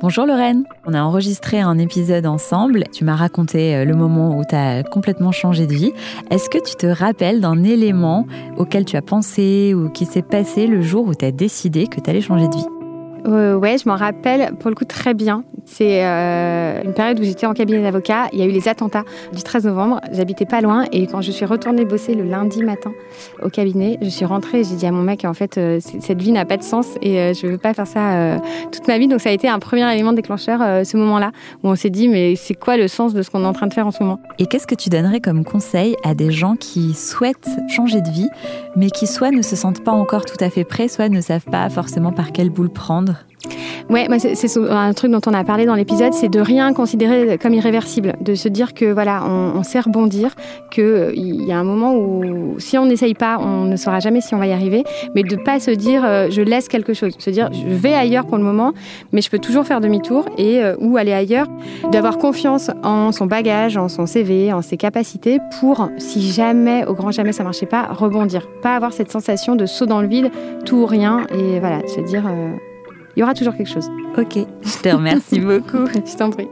Bonjour Lorraine, on a enregistré un épisode ensemble. Tu m'as raconté euh, le moment où tu as complètement changé de vie. Est-ce que tu te rappelles d'un élément auquel tu as pensé ou qui s'est passé le jour où tu as décidé que tu allais changer de vie? Euh, ouais, je m'en rappelle pour le coup très bien. C'est euh, une période où j'étais en cabinet d'avocat. Il y a eu les attentats du 13 novembre. J'habitais pas loin et quand je suis retournée bosser le lundi matin au cabinet, je suis rentrée et j'ai dit à mon mec en fait euh, cette vie n'a pas de sens et euh, je veux pas faire ça toute ma vie. Donc ça a été un premier élément déclencheur ce moment-là où on s'est dit mais c'est quoi le sens de ce qu'on est en train de faire en ce moment? Et qu'est-ce que tu donnerais comme conseil à des gens qui souhaitent changer de vie mais qui soit ne se sentent pas encore tout à fait prêts, soit ne savent pas forcément par quelle boule prendre Ouais, moi, c'est un truc dont on a parlé dans l'épisode, c'est de rien considérer comme irréversible, de se dire que voilà, on, sait rebondir, que euh, il y a un moment où si on n'essaye pas, on ne saura jamais si on va y arriver, mais de pas se dire euh, je laisse quelque chose, se dire je vais ailleurs pour le moment, mais je peux toujours faire demi-tour et euh, ou aller ailleurs, d'avoir confiance en son bagage, en son CV, en ses capacités pour si jamais au grand jamais ça marchait pas, rebondir, pas avoir cette sensation de saut dans le vide, tout ou rien et voilà, se dire il y aura toujours quelque chose. Ok, je te remercie beaucoup. Je t'en prie.